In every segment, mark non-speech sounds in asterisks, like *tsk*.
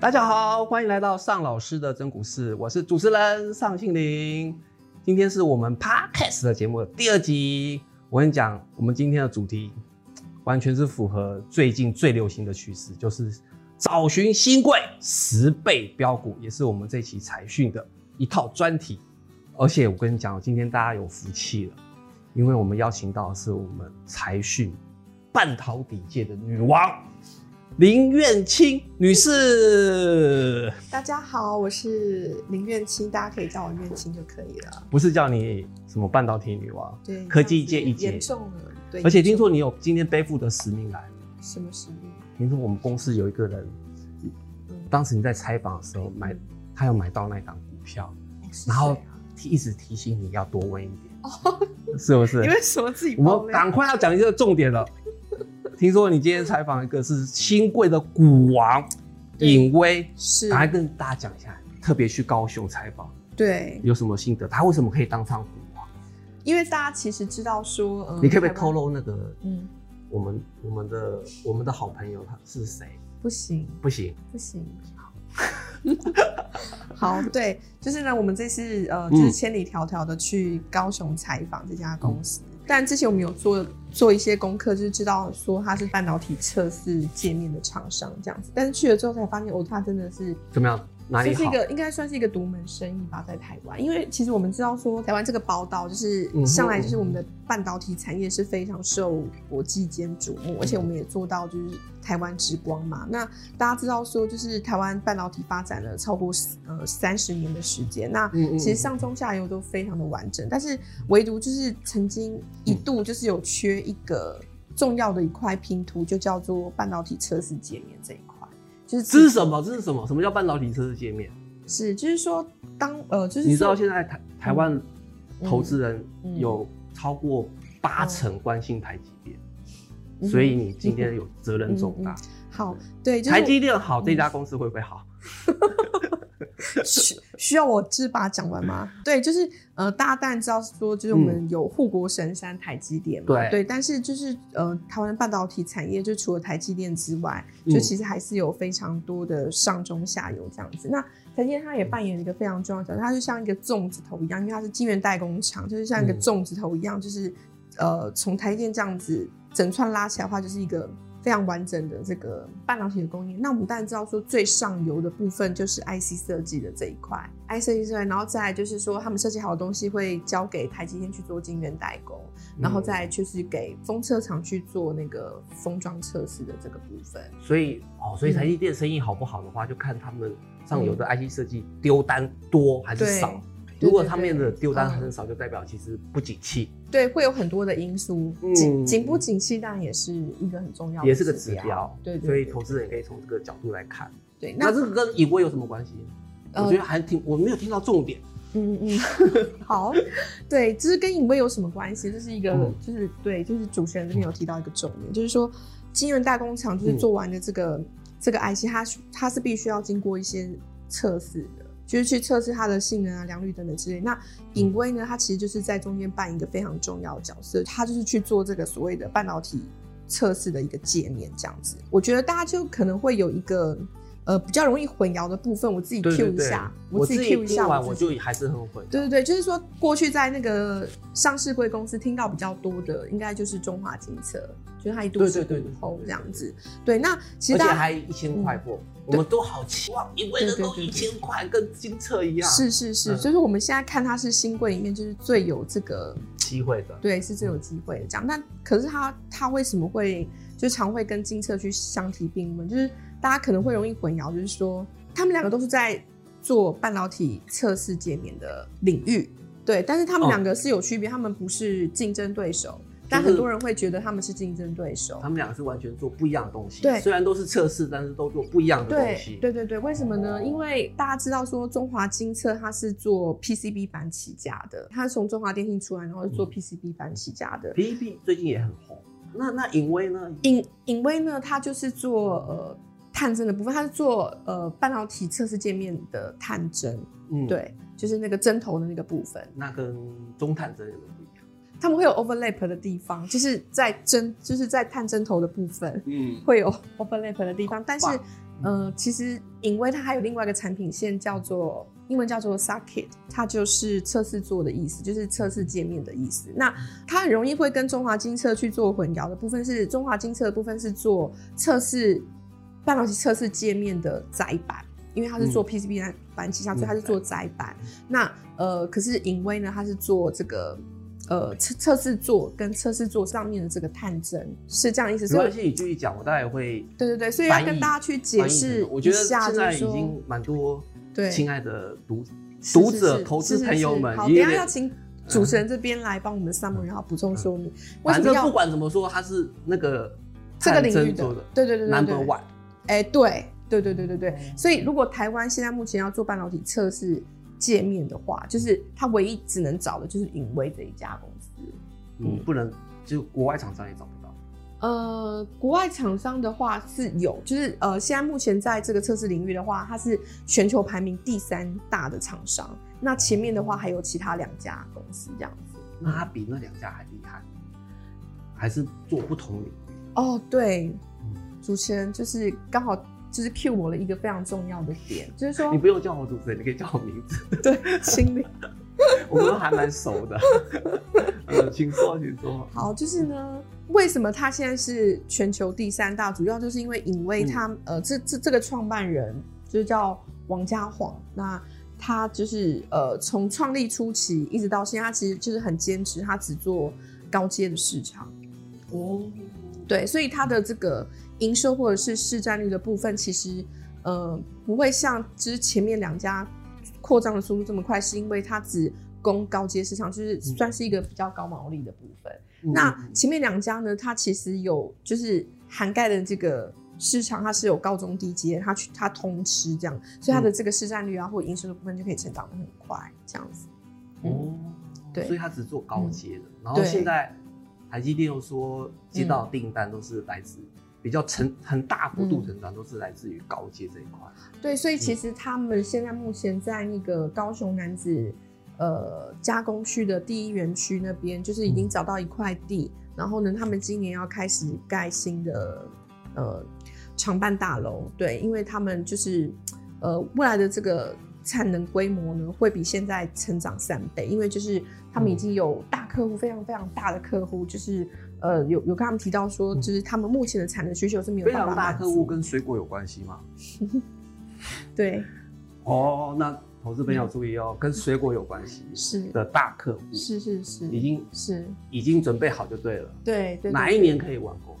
大家好，欢迎来到尚老师的真股市，我是主持人尚庆林。今天是我们 Podcast 的节目的第二集。我跟你讲，我们今天的主题 *tsk* 完全是符合最近最流行的趋势，就是找寻新贵十倍标股，也是我们这期财讯的一套专题。而且我跟你讲，今天大家有福气了，因为我们邀请到的是我们财讯半导体界的女王。林苑清女士，大家好，我是林苑清，大家可以叫我苑清就可以了。不是叫你什么半导体女王，对，科技界一姐，严重了，对。而且听说你有今天背负的使命来，什么使命？听说我们公司有一个人，当时你在采访的时候买，他有买到那档股票，然后一直提醒你要多问一点，哦，是不是？因为什么自己？我们赶快要讲一个重点了。听说你今天采访一个是新贵的股王尹威，是，来跟大家讲一下，特别去高雄采访，对，有什么心得？他为什么可以当上股王？因为大家其实知道说，呃，你可不可以透露那个，嗯，我们我们的我们的好朋友他是谁？不行，不行，不行。*laughs* 好，对，就是呢，我们这次呃，就是千里迢迢的去高雄采访这家公司。但之前我们有做做一些功课，就是知道说它是半导体测试界面的厂商这样子。但是去了之后才发现，哦，它真的是怎么样？哪里是一个应该算是一个独门生意吧，在台湾。因为其实我们知道说，台湾这个宝岛就是向来就是我们的半导体产业是非常受国际间瞩目，而且我们也做到就是台湾之光嘛。那大家知道说，就是台湾半导体发展了超过呃三十年的时间，那其实上中下游都非常的完整，但是唯独就是曾经一度就是有缺一个重要的一块拼图，就叫做半导体测试界面这一块。就是这是什么？这是什么？什么叫半导体测试界面？是，就是说，当呃，就是你知道现在台台湾投资人有超过八成关心台积电，所以你今天有责任重大。好，对，台积电好，这家公司会不会好？*laughs* *laughs* 需需要我就是把它讲完吗？对，就是呃，大家当然知道说，就是我们有护国神山台积电嘛，对，但是就是呃，台湾半导体产业就除了台积电之外，就其实还是有非常多的上中下游这样子。那台积电它也扮演一个非常重要的角色，它就像一个粽子头一样，因为它是晶圆代工厂，就是像一个粽子头一样，就是呃，从台积电这样子整串拉起来的话，就是一个。非常完整的这个半导体的供应，那我们当然知道说最上游的部分就是 IC 设计的这一块，IC 设计然后再来就是说他们设计好的东西会交给台积电去做晶圆代工，然后再就是给封测厂去做那个封装测试的这个部分。所以哦，所以台积电生意好不好的话，就看他们上游的 IC 设计丢单多还是少。如果他们的丢单很少，就代表其实不景气。对，会有很多的因素，景景不景气当然也是一个很重要的，也是个指标。对，所以投资人也可以从这个角度来看。对，那这个跟隐威有什么关系？我觉得还挺，我没有听到重点。嗯嗯，*laughs* 好，对，这是跟隐威有什么关系？这是一个，就是对，就是主持人这边有提到一个重点，就是说金圆大工厂就是做完的这个这个 IC，它它是必须要经过一些测试的。就是去测试它的性能啊、良率等等之类。那隐威呢，它其实就是在中间扮演一个非常重要的角色，它就是去做这个所谓的半导体测试的一个界面这样子。我觉得大家就可能会有一个呃比较容易混淆的部分，我自己 Q 一下，我自己 Q 一下，我就还是很混。对对对，就是说过去在那个上市贵公司听到比较多的，应该就是中华金测，就是他一度是对头这样子。对，那其实而且还一千块货。我们都好期望，因为能够一千块跟金策一样。是是是，就是我们现在看它是新贵里面就是最有这个机会的，对，是最有机会的这样。那可是它它为什么会就常会跟金策去相提并论？就是大家可能会容易混淆，就是说他们两个都是在做半导体测试界面的领域，对，但是他们两个是有区别，他们不是竞争对手。但很多人会觉得他们是竞争对手，他们两个是完全做不一样的东西。对，虽然都是测试，但是都做不一样的东西。对对对，为什么呢？因为大家知道说中华金测它是做 PCB 板起家的，它是从中华电信出来，然后是做 PCB 板起家的。PCB 最近也很红。那那影威呢？影影威呢？它就是做呃探针的部分，它是做呃半导体测试界面的探针。嗯，对，就是那个针头的那个部分。那跟中探针有没有？他们会有 overlap 的地方，就是在针，就是在探针头的部分，嗯，会有 overlap 的地方。但是呃，其实影威它还有另外一个产品线叫做英文叫做 Circuit，它就是测试座的意思，就是测试界面的意思。那它很容易会跟中华金测去做混淆的部分是，中华金测的部分是做测试半导体测试界面的载板，因为它是做 PCB 板旗下，所以它是做窄板。那呃，可是影威呢，它是做这个。呃，测测试座跟测试座上面的这个探针是这样意思。没关系，你继续讲，我大概会。对对对，所以要跟大家去解释我觉得现在已经蛮多对亲爱的读读者、投资朋友们，好，等下要请主持人这边来帮我们 summary，然后补充说明。反正不管怎么说，它是那个这个领域的，对对对对，number one。哎，对对对对对对，所以如果台湾现在目前要做半导体测试。界面的话，就是他唯一只能找的就是影威这一家公司，嗯，不能就国外厂商也找不到。呃，国外厂商的话是有，就是呃，现在目前在这个测试领域的话，它是全球排名第三大的厂商。那前面的话还有其他两家公司这样子。那它比那两家还厉害，还是做不同领域？哦，对，主持人就是刚好。就是 cue 我了一个非常重要的点，就是说你不用叫我主持人，你可以叫我名字。对，心里 *laughs* 我们都还蛮熟的。呃，请说，请说。好，就是呢，为什么他现在是全球第三大？主要就是因为影威他呃，这这这个创办人就是叫王家晃，那他就是呃，从创立初期一直到现在，他其实就是很坚持，他只做高阶的市场。哦，对，所以它的这个。营收或者是市占率的部分，其实呃不会像之前面两家扩张的速度这么快，是因为它只供高阶市场，就是算是一个比较高毛利的部分。那前面两家呢，它其实有就是涵盖的这个市场，它是有高中低阶，它去它通吃这样，所以它的这个市占率啊或营收的部分就可以成长的很快，这样子。哦，对，所以它只做高阶的，然后现在台积电又说接到订单都是来自。比较成很大幅度成长，都是来自于高阶这一块。对，所以其实他们现在目前在那个高雄男子呃加工区的第一园区那边，就是已经找到一块地，然后呢，他们今年要开始盖新的呃厂办大楼。对，因为他们就是呃未来的这个产能规模呢，会比现在成长三倍，因为就是他们已经有大客户，非常非常大的客户，就是。呃，有有跟他们提到说，就是他们目前的产能需求是没有非常大客户跟水果有关系吗？*laughs* 对。哦，那投资朋友注意哦，跟水果有关系是的大客户，是是是，已经是已经准备好就对了。对对。哪一年可以完工？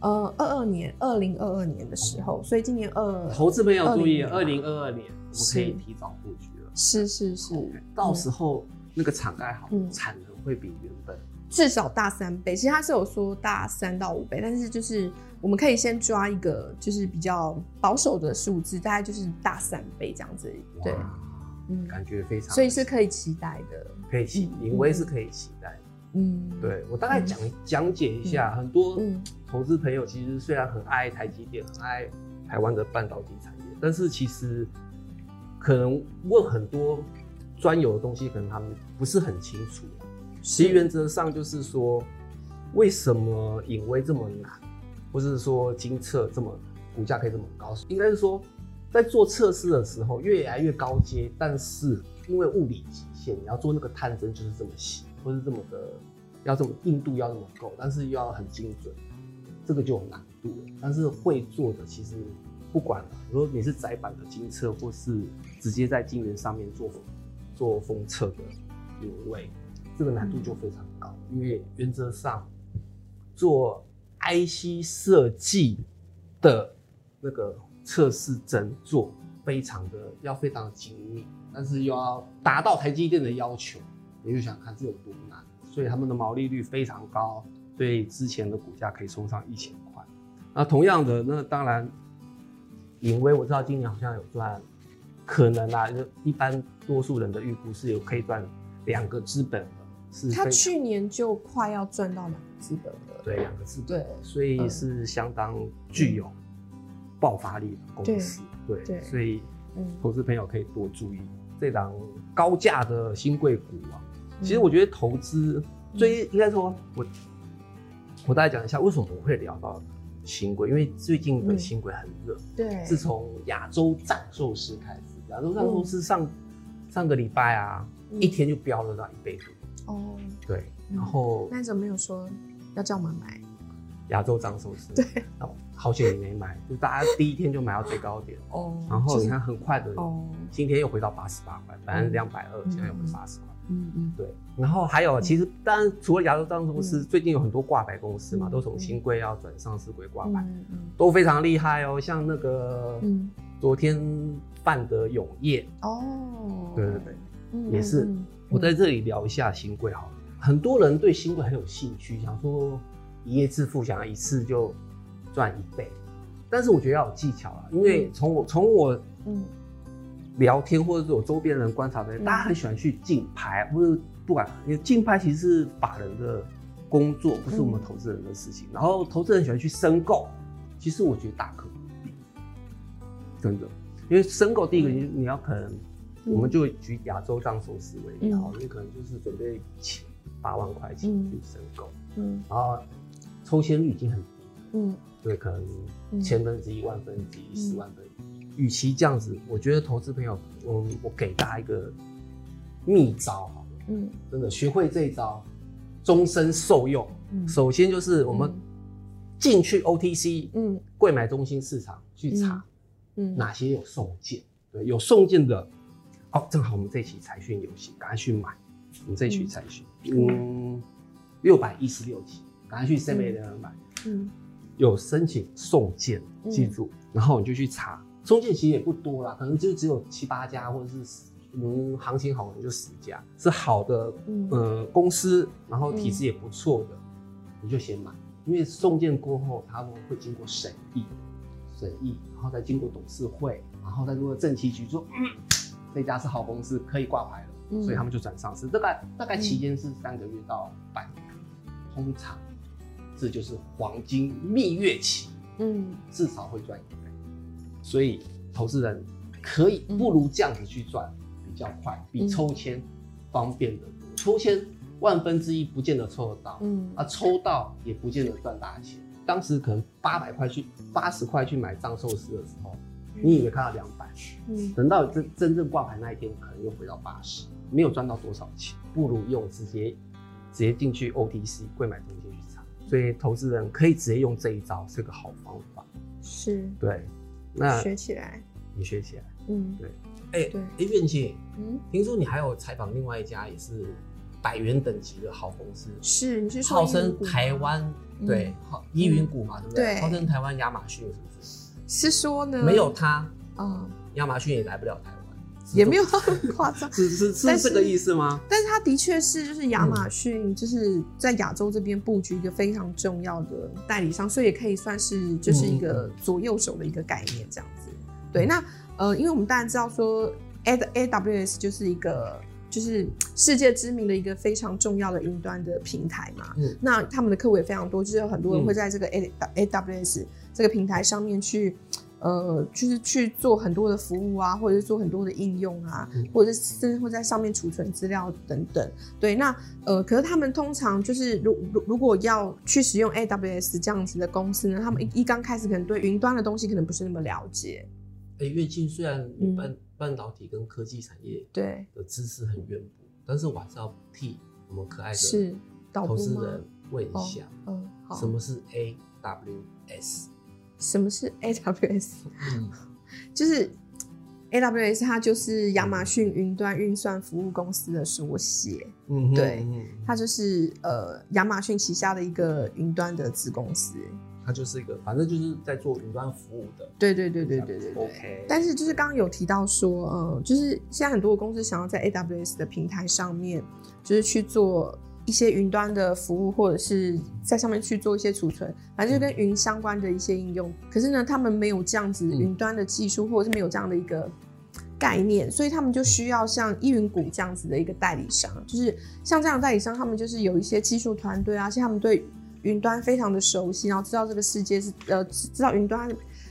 呃，二二年，二零二二年的时候，所以今年二投资朋友注意，二零二二年我们可以提早布局了。是是是，到时候那个厂盖好，产能会比原本。至少大三倍，其实他是有说大三到五倍，但是就是我们可以先抓一个就是比较保守的数字，大概就是大三倍这样子。对，嗯，感觉非常，所以是可以期待的，可以期，因为是可以期待。嗯，对我大概讲讲解一下，很多投资朋友其实虽然很爱台积电，很爱台湾的半导体产业，但是其实可能问很多专有的东西，可能他们不是很清楚。其原则上就是说，为什么隐微这么难，或是说金测这么股价可以这么高？应该是说，在做测试的时候越来越高阶，但是因为物理极限，你要做那个探针就是这么细，或是这么的要这么硬度要这么够，但是又要很精准，这个就有难度了。但是会做的其实不管了，如果你是窄板的金测，或是直接在晶圆上面做做封测的隐微。这个难度就非常高，因为原则上做 IC 设计的那个测试针做非常的要非常的精密，但是又要达到台积电的要求，你就想看这有多难。所以他们的毛利率非常高，所以之前的股价可以冲上一千块。那同样的，那当然，隐微我知道今年好像有赚，可能啊，就一般多数人的预估是有可以赚两个资本的，是。他去年就快要赚到两个资本了，对，两个资本，对，所以是相当具有爆发力的公司，对，所以投资朋友可以多注意这档高价的新贵股啊。其实我觉得投资最应该说，我我大概讲一下为什么我会聊到新贵，因为最近的新贵很热。对，自从亚洲藏寿司开始，亚洲藏寿司上上个礼拜啊，一天就飙了到一倍多。哦，对，然后那怎么没有说要叫我们买亚洲藏寿司？对，好险你没买，就大家第一天就买到最高点。哦，然后你看很快的，哦，今天又回到八十八块，本来两百二，现在又回八十块。嗯嗯，对。然后还有，其实当然除了亚洲藏寿司，最近有很多挂牌公司嘛，都从新贵要转上市规挂牌，都非常厉害哦。像那个，昨天办的永业哦，对对对，也是。我在这里聊一下新贵好了，很多人对新贵很有兴趣，想说一夜致富，想要一次就赚一倍，但是我觉得要有技巧了，因为从我从我嗯。聊天或者是我周边人观察的，大家很喜欢去竞拍，不是不管，因为竞拍其实是法人的工作，不是我们投资人的事情。然后投资人喜欢去申购，其实我觉得大可真的，因为申购第一个你你要可能，我们就举亚洲藏寿司为例，好，你可能就是准备钱八万块钱去申购，嗯，然后抽签率已经很低，嗯，对，可能千分之一、万分之一、十万分之一。与其这样子，我觉得投资朋友，我我给大家一个秘招，好了，嗯，真的学会这一招，终身受用。首先就是我们进去 OTC，嗯，贵买中心市场去查，嗯，哪些有送件，对，有送件的，哦，正好我们这一期财讯游戏，赶快去买，我们这一期财讯，嗯，六百一十六期，赶快去 C 美的买，嗯，有申请送件，记住，然后你就去查。送件其实也不多啦，可能就只有七八家，或者是嗯，行情好可能就十家，是好的呃公司，然后体质也不错的，你就先买，因为送件过后他们会经过审议，审议，然后再经过董事会，然后再经过政企局说，嗯这家是好公司，可以挂牌了，所以他们就转上市，大概大概期间是三个月到半年，通常这就是黄金蜜月期，嗯，至少会赚一倍。所以投资人可以不如这样子去赚比较快，比抽签方便的多。抽签万分之一不见得抽得到，嗯，啊，抽到也不见得赚大钱。当时可能八百块去八十块去买藏寿司的时候，你以为看到两百，嗯，等到真真正挂牌那一天，可能又回到八十，没有赚到多少钱。不如用直接直接进去 OTC 贵买中心去查。所以投资人可以直接用这一招，是个好方法。是，对。那学起来，你学起来，嗯，对，哎，对，哎，苑姐，嗯，听说你还有采访另外一家也是百元等级的好公司，是，你是号称台湾，对，好依云谷嘛，对不对？号称台湾亚马逊是不是？是说呢？没有它，嗯，亚马逊也来不了台湾。也没有很夸张，*laughs* 是是是这个意思吗？但是它的确是，就是亚马逊就是在亚洲这边布局一个非常重要的代理商，所以也可以算是就是一个左右手的一个概念这样子。对，那呃，因为我们当然知道说，A A W S 就是一个就是世界知名的一个非常重要的云端的平台嘛。嗯。那他们的客户也非常多，就是有很多人会在这个 A A W S 这个平台上面去。呃，就是去做很多的服务啊，或者是做很多的应用啊，或者是甚至会在上面储存资料等等。对，那呃，可是他们通常就是如如如果要去使用 AWS 这样子的公司呢，他们一一刚开始可能对云端的东西可能不是那么了解。哎，跃进虽然半半导体跟科技产业对的知识很渊博，但是我还是要替我们可爱的投资人问一下，嗯，好，什么是 AWS？什么是 AWS？嗯，*laughs* 就是 AWS，它就是亚马逊云端运算服务公司的缩写。嗯，对，它就是呃亚马逊旗下的一个云端的子公司。它就是一个，反正就是在做云端服务的。对对对对对对对。OK。但是就是刚刚有提到说，嗯，就是现在很多的公司想要在 AWS 的平台上面，就是去做。一些云端的服务，或者是在上面去做一些储存，反正就跟云相关的一些应用。可是呢，他们没有这样子云端的技术，或者是没有这样的一个概念，所以他们就需要像依云谷这样子的一个代理商。就是像这样代理商，他们就是有一些技术团队啊，而且他们对云端非常的熟悉，然后知道这个世界是呃，知道云端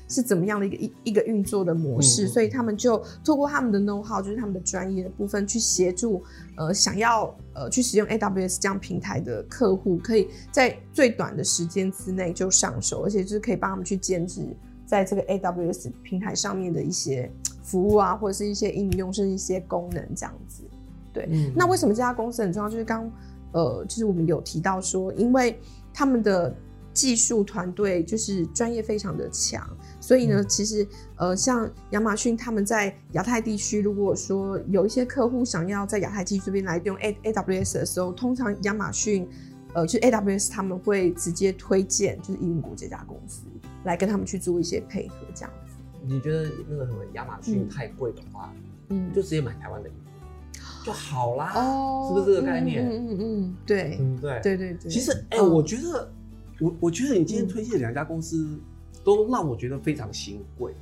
是怎么样的一个一一个运作的模式，所以他们就透过他们的 know how，就是他们的专业的部分，去协助呃想要呃去使用 AWS 这样平台的客户，可以在最短的时间之内就上手，而且就是可以帮他们去兼职在这个 AWS 平台上面的一些服务啊，或者是一些应用，甚至一些功能这样子。对，那为什么这家公司很重要？就是刚呃，就是我们有提到说，因为他们的技术团队就是专业非常的强。所以呢，其实呃，像亚马逊他们在亚太地区，如果说有一些客户想要在亚太地区这边来用 A A W S 的时候，通常亚马逊呃，就是 A W S 他们会直接推荐就是易云谷这家公司来跟他们去做一些配合，这样子。你觉得那个什么亚马逊太贵的话，嗯，就直接买台湾的就好啦，哦，是不是这个概念？嗯嗯嗯，对，嗯对，对对？对。其实哎，我觉得我我觉得你今天推荐两家公司。都让我觉得非常新贵，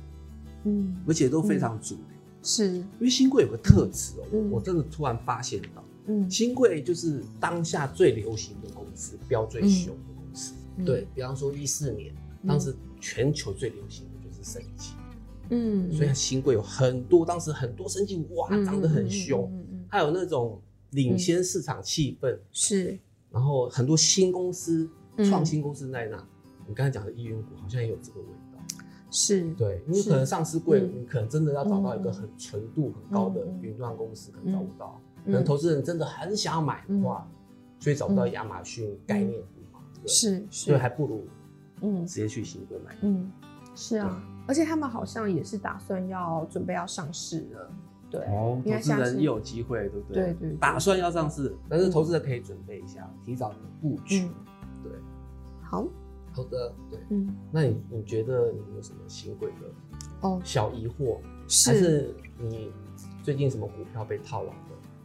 嗯，而且都非常主流，是。因为新贵有个特质哦，我真的突然发现到，嗯，新贵就是当下最流行的公司，标最凶的公司，对比方说一四年，当时全球最流行的就是升级，嗯，所以新贵有很多，当时很多升级哇，长得很凶，还有那种领先市场气氛，是，然后很多新公司、创新公司在那。你刚才讲的易云股好像也有这个味道，是对，因为可能上市贵，你可能真的要找到一个很纯度很高的云端公司，可能找不到。可能投资人真的很想要买的话，所以找不到亚马逊概念股嘛，是，所以还不如嗯直接去新贵买。嗯，是啊，而且他们好像也是打算要准备要上市了，对，哦，投资人也有机会，对不对？对对，打算要上市，但是投资人可以准备一下，提早布局，对，好。好的，对，嗯，那你你觉得你有什么新贵的哦。小疑惑，还是你最近什么股票被套牢的，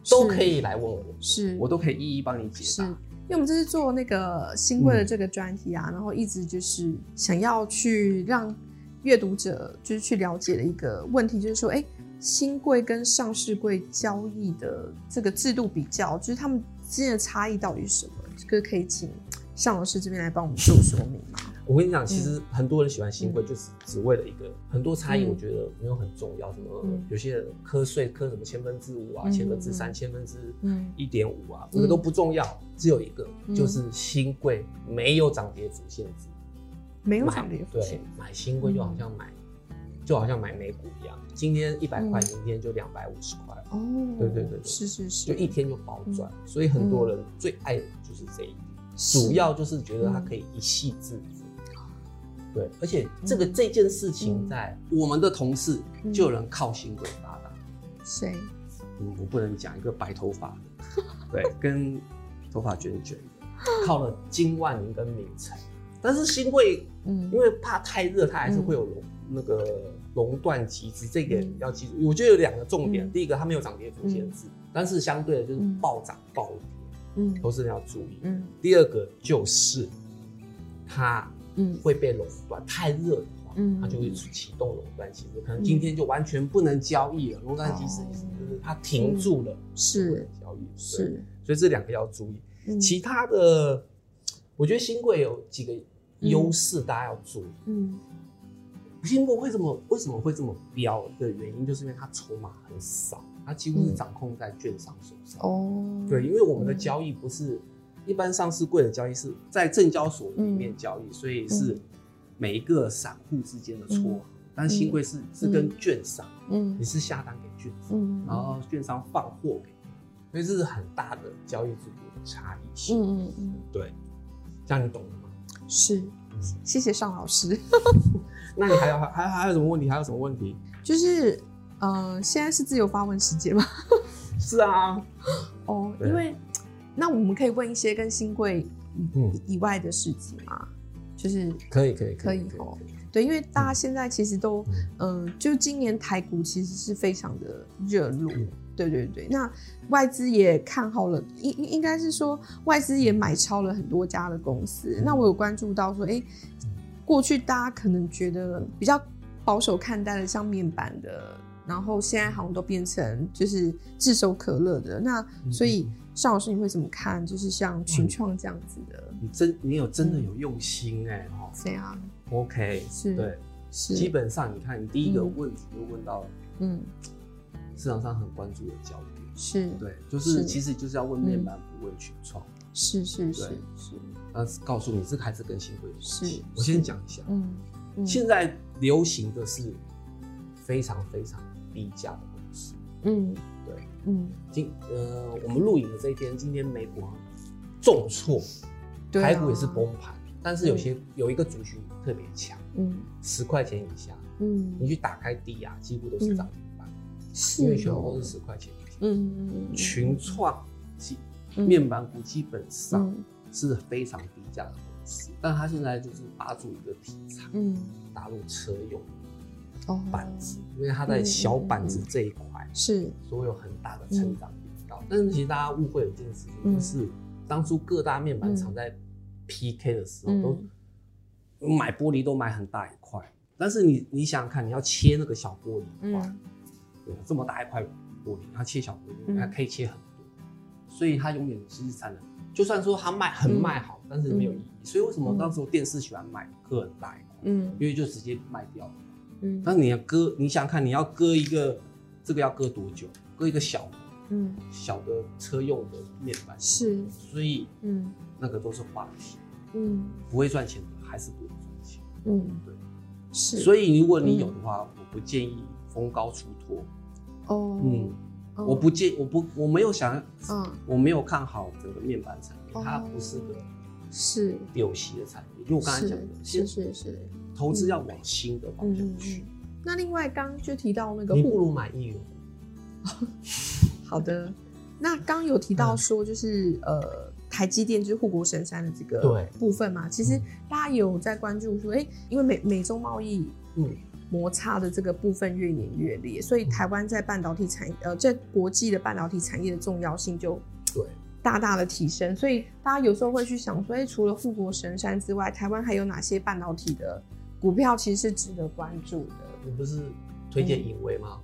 都可以来问我，是。我都可以一一帮你解答。因为我们这是做那个新贵的这个专题啊，然后一直就是想要去让阅读者就是去了解的一个问题，就是说，哎，新贵跟上市贵交易的这个制度比较，就是他们之间的差异到底是什么？这个可以请。尚老师这边来帮我们做说明吗？我跟你讲，其实很多人喜欢新贵，就是只为了一个很多差异。我觉得没有很重要，什么有些人瞌税磕什么千分之五啊，千分之三，千分之一点五啊，这个都不重要。只有一个，就是新贵没有涨跌幅限制，没有涨跌幅限制。买新贵就好像买，就好像买美股一样，今天一百块，明天就两百五十块。哦，对对对对，是是是，就一天就暴赚。所以很多人最爱的就是这一。主要就是觉得它可以一气致富，对，而且这个这件事情在我们的同事就有人靠新贵发达，谁？嗯，我不能讲一个白头发的，*laughs* 对，跟头发卷卷的，靠了金万宁跟敏成，但是新贵，嗯，因为怕太热，它还是会有垄那个垄断机制，这个要记住。我觉得有两个重点，第一个它没有涨跌幅限制，但是相对的就是暴涨暴跌。嗯，投资人要注意。嗯，第二个就是它嗯会被垄断，太热的话，嗯，它就会启动垄断机制，可能今天就完全不能交易了。垄断机制意思就是它停住了，是交易，是。所以这两个要注意。其他的，我觉得新贵有几个优势，大家要注意。嗯，新贵为什么为什么会这么飙的原因，就是因为它筹码很少。它几乎是掌控在券商手上哦，对，因为我们的交易不是一般上市柜的交易，是在证交所里面交易，所以是每一个散户之间的撮合。但新贵是是跟券商，嗯，你是下单给券商，然后券商放货给你，所以这是很大的交易制度的差异性。嗯嗯嗯，对，这样你懂了吗？是，谢谢尚老师。*laughs* 那你还有还还还有什么问题？还有什么问题？就是。呃，现在是自由发问时间吗？*laughs* 是啊，哦，因为那我们可以问一些跟新贵以外的事情吗？就是可以可以可以哦，对，因为大家现在其实都，嗯，就今年台股其实是非常的热络，对对对，那外资也看好了，应应该是说外资也买超了很多家的公司。那我有关注到说，哎，过去大家可能觉得比较保守看待的，像面板的。然后现在好像都变成就是炙手可热的。那，所以尚老师你会怎么看？就是像群创这样子的，你真你有真的有用心哎哦，这样？OK 是对，基本上你看，你第一个问题就问到，嗯，市场上很关注的焦点。是对，就是其实就是要问面板，不问群创，是是是是，呃，告诉你这个还是跟新贵有关系。我先讲一下，嗯，现在流行的是非常非常低价的公司，嗯，对，嗯，今呃，我们录影的这一天，今天美股重挫，台股也是崩盘。但是有些有一个族群特别强，嗯，十块钱以下，嗯，你去打开低压，几乎都是涨因为全部都是十块钱，嗯嗯嗯，群创基面板股基本上是非常低价的公司，但它现在就是抓住一个题材，嗯，打入车用板子，因为它在小板子这一块是，所以有很大的成长力道。但是其实大家误会了一件事情，就是当初各大面板厂在 P.K. 的时候都买玻璃都买很大一块，但是你你想想看，你要切那个小玻璃块，对，这么大一块玻璃，它切小玻璃它可以切很多，所以它永远是日产的，就算说它卖很卖好，但是没有意义。所以为什么当时电视喜欢买割很大一块？嗯，因为就直接卖掉了。嗯，但是你要割，你想想看，你要割一个这个要割多久？割一个小嗯小的车用的面板是，所以嗯。那个都是话题，嗯，不会赚钱的还是不会赚钱，嗯，对，是。所以如果你有的话，我不建议逢高出脱，哦，嗯，我不介，我不，我没有想，嗯，我没有看好整个面板产业，它不是个是。有息的产业，因为我刚才讲的，是是是，投资要往新的方向去。那另外刚就提到那个，你不如买易元。*laughs* 好的，那刚有提到说就是呃。台积电就是护国神山的这个部分嘛，其实大家有在关注说，哎，因为美美洲贸易摩擦的这个部分越演越烈，所以台湾在半导体产呃在国际的半导体产业的重要性就对大大的提升。所以大家有时候会去想说，哎，除了富国神山之外，台湾还有哪些半导体的股票其实是值得关注的？你不是推荐影威吗？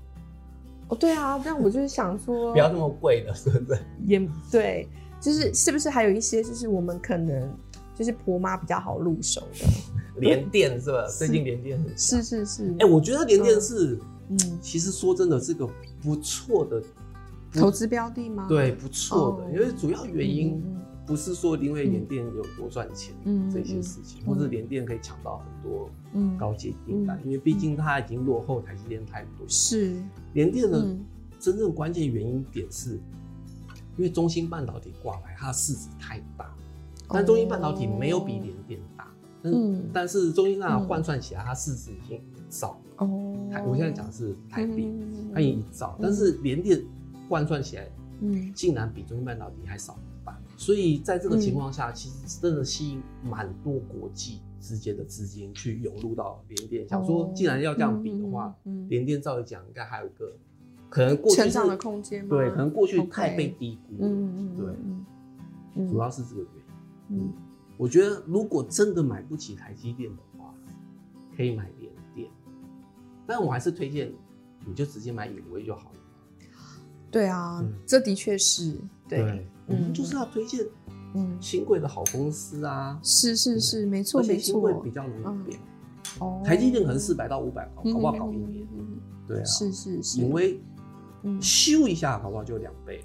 哦，对啊，但我就是想说，*laughs* 不要那么贵的，是不是？也对。就是是不是还有一些就是我们可能就是婆妈比较好入手的连电是吧？最近联电很是是是，哎，我觉得联电是嗯，其实说真的是个不错的投资标的吗？对，不错的，因为主要原因不是说因为联电有多赚钱嗯这些事情，或者联电可以抢到很多高阶订单，因为毕竟它已经落后台积电太多。是。联电的真正关键原因点是。因为中芯半导体挂牌，它的市值太大，但中芯半导体没有比联电大。嗯，但是中芯半导体换算起来，它市值已经一兆哦。我现在讲的是台币，它已经一兆，但是联电换算起来，嗯，竟然比中芯半导体还少一半。所以在这个情况下，其实真的吸引蛮多国际之间的资金去涌入到联电。想说，既然要这样比的话，联电照理讲应该还有一个。可能过去成长的空间对，可能过去太被低估嗯对，主要是这个原因。嗯，我觉得如果真的买不起台积电的话，可以买联电，但我还是推荐你就直接买影威就好了。对啊，这的确是对，我们就是要推荐嗯新贵的好公司啊，是是是，没错没错，新贵比较容易变。哦，台积电可能四百到五百搞，搞不好搞一年。对啊，是是是，影威。咻一下，好不好？就两倍。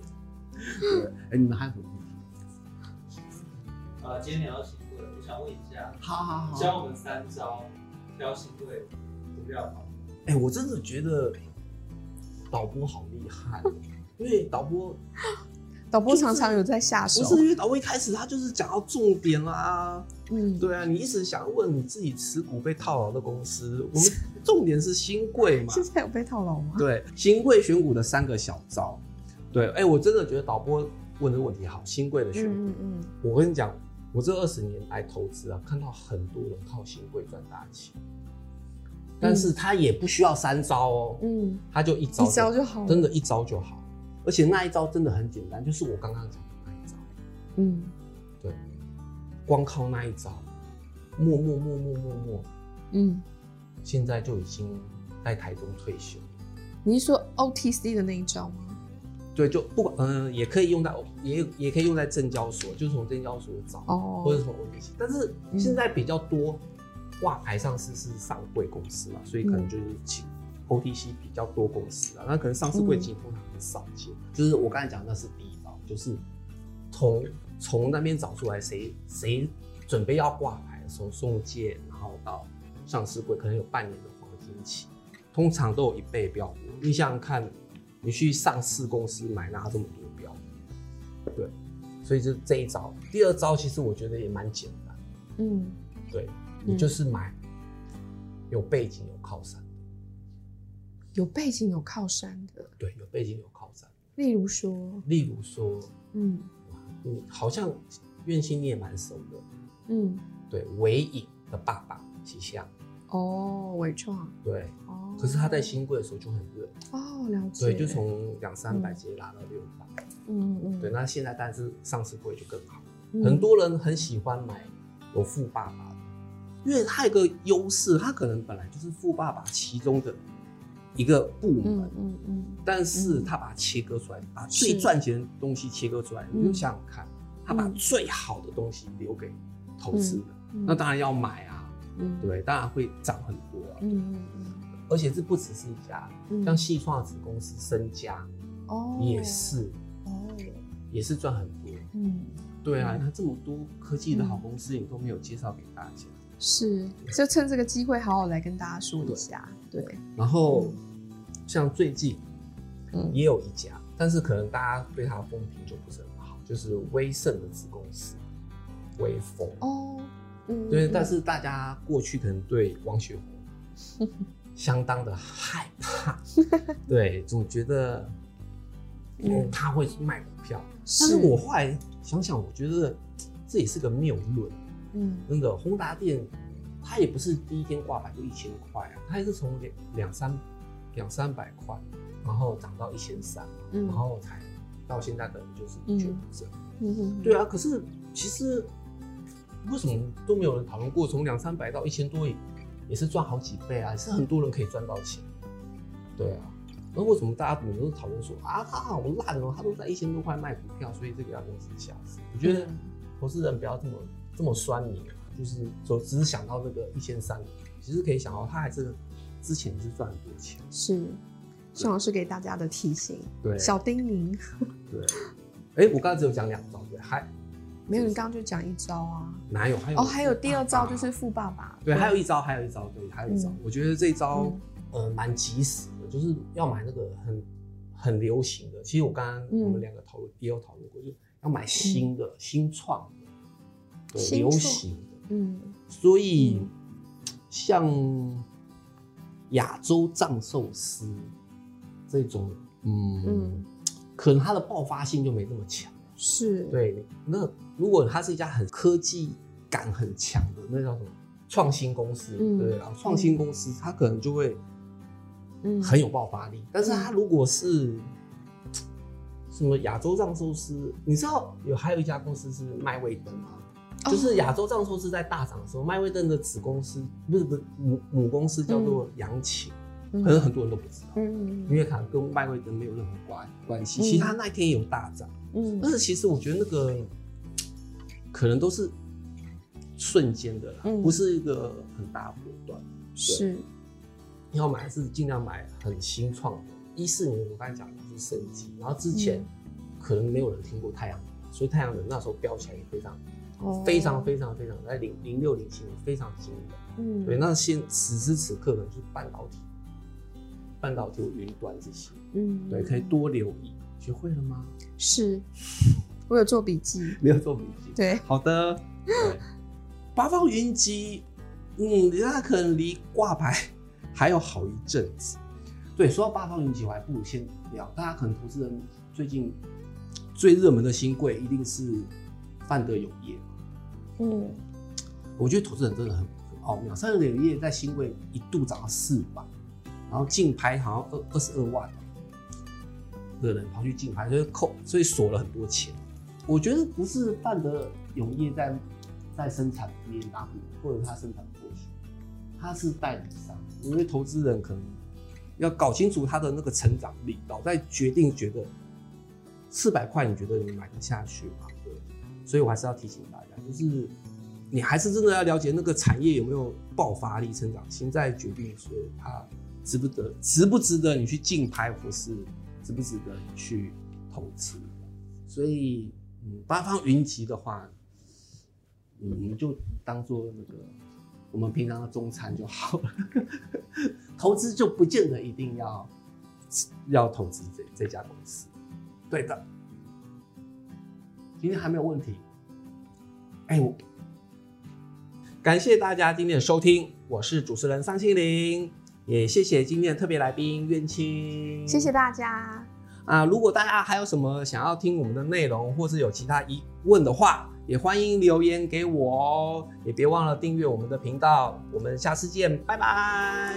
对，哎，你们还有什么问题？呃，今天聊到新贵，我想问一下，好好好，教我们三招挑新贵股票好。哎，我真的觉得导播好厉害，因为导播。*laughs* 导播常常有在下手，不是因为导播一开始他就是讲到重点啦。嗯，对啊，你一直想问你自己持股被套牢的公司，我们 *laughs* 重点是新贵嘛？现在有被套牢吗？对，新贵选股的三个小招。对，哎，我真的觉得导播问的问题好，新贵的选股。嗯嗯。我跟你讲，我这二十年来投资啊，看到很多人靠新贵赚大钱，但是他也不需要三招哦。嗯，他就一招，一招就好，真的，一招就好。而且那一招真的很简单，就是我刚刚讲的那一招。嗯，对，光靠那一招，默默默默默默，嗯，现在就已经在台中退休。你是说 OTC 的那一招吗？对，就不管，嗯，也可以用在，也也可以用在证交所，就是从证交所找，哦，或者从 OTC。但是现在比较多挂牌上市是上柜公司嘛，所以可能就是请 OTC 比较多公司啊，那可能上市柜金通常很少见。就是我刚才讲那是第一招，就是从从那边找出来谁谁准备要挂牌，从送件然后到上市柜，可能有半年的黄金期，通常都有一倍标股。你想想看，你去上市公司买哪这么多标？对，所以就这一招。第二招其实我觉得也蛮简单，嗯，对。你就是买有背景、有靠山的，有背景、有靠山的。对，有背景、有靠山。例如说，例如说，嗯，你好像苑心你也蛮熟的，嗯，对，韦影的爸爸旗下。哦，伟创。对，哦。可是他在新贵的时候就很热。哦，了解。对，就从两三百直接拉到六百。嗯嗯。对，那现在但是上市贵就更好，很多人很喜欢买有富爸爸的。因为它有个优势，它可能本来就是富爸爸其中的一个部门，嗯嗯，但是他把它切割出来，把最赚钱的东西切割出来，你就想想看，他把最好的东西留给投资人，那当然要买啊，对，当然会涨很多，嗯嗯嗯，而且这不只是一家，像细创子公司身家，哦，也是，哦，也是赚很多，嗯，对啊，你看这么多科技的好公司，你都没有介绍给大家。是，就趁这个机会好好来跟大家说一下，对。然后，像最近，嗯，也有一家，但是可能大家对它的风评就不是很好，就是威盛的子公司，威风哦，嗯，对。但是大家过去可能对王雪红 *laughs* 相当的害怕，*laughs* 对，总觉得，嗯，他会卖股票。但是我后来想想，我觉得这也是个谬论。嗯，那个宏达电，它也不是第一天挂牌就一千块啊，它也是从两两三两三百块，然后涨到一千三，然后才到现在可能就是一蹶不振。嗯。哼，对啊，可是其实为什么都没有人讨论过，从两三百到一千多也也是赚好几倍啊，也是很多人可以赚到钱。对啊，那为什么大家每都讨论说啊，他好烂哦，他都在一千多块卖股票，所以这个要公司下市？我觉得投资人不要这么。这么酸你，啊就是说只是想到这个一千三，其实可以想到他还是之前是赚很多钱。是，宋老师给大家的提醒，对，小叮咛。对，哎，我刚才只有讲两招，对，还没有，你刚刚就讲一招啊？哪有？还有哦，还有第二招就是富爸爸。对，还有一招，还有一招，对，还有一招。我觉得这一招呃蛮及时的，就是要买那个很很流行的。其实我刚刚我们两个讨论也有讨论过，就是要买新的新创的。流行的，嗯，所以像亚洲藏寿司这种，嗯，可能它的爆发性就没那么强。是，对。那如果它是一家很科技感很强的，那叫什么创新公司？对然后，创新公司它可能就会，嗯，很有爆发力。但是它如果是 *tsk* 什么亚洲藏寿司，你知道有还有一家公司是麦味登吗？就是亚洲藏寿司在大涨的时候，麦味登的子公司不是不是母母公司叫做杨琴，可能很多人都不知道，嗯，因为可能跟麦味登没有任何关关系。其实他那天也有大涨，嗯，但是其实我觉得那个可能都是瞬间的啦，不是一个很大波段。是，要买是尽量买很新创的。一四年我刚才讲的是升级，然后之前可能没有人听过太阳能，所以太阳能那时候飙起来也非常。非常非常非常在零零六零七年非常惊人，嗯，对，那现此时此刻呢，就是半导体、半导体、云端这些，嗯，对，可以多留意。学会了吗？是，我有做笔记。*laughs* 没有做笔记？对，好的。八方云集，嗯，那可能离挂牌 *laughs* 还有好一阵子。对，说到八方云集，我还不如先聊。大家可能投资人最近 *tsk* 最热门的新贵一定是范德永业。嗯，我觉得投资人真的很很奥妙。三德永业在新贵一度涨到四百，然后竞拍好像二二十二万的人跑去竞拍，所以扣，所以锁了很多钱。我觉得不是范德永业在在生产 B N W，或者他生产过去，他是代理商。因为投资人可能要搞清楚他的那个成长力，然后再决定觉得四百块，你觉得你买得下去吗？对，所以我还是要提醒大家。就是你还是真的要了解那个产业有没有爆发力、成长性，再决定说它值不得、值不值得你去竞拍，或是值不值得去投资。所以，嗯，八方云集的话，你就当做那个我们平常的中餐就好了。*laughs* 投资就不见得一定要要投资这这家公司。对的，今天还没有问题。哎，我。感谢大家今天的收听，我是主持人桑心灵，也谢谢今天的特别来宾苑青，谢谢大家啊！如果大家还有什么想要听我们的内容，或是有其他疑问的话，也欢迎留言给我哦，也别忘了订阅我们的频道，我们下次见，拜拜。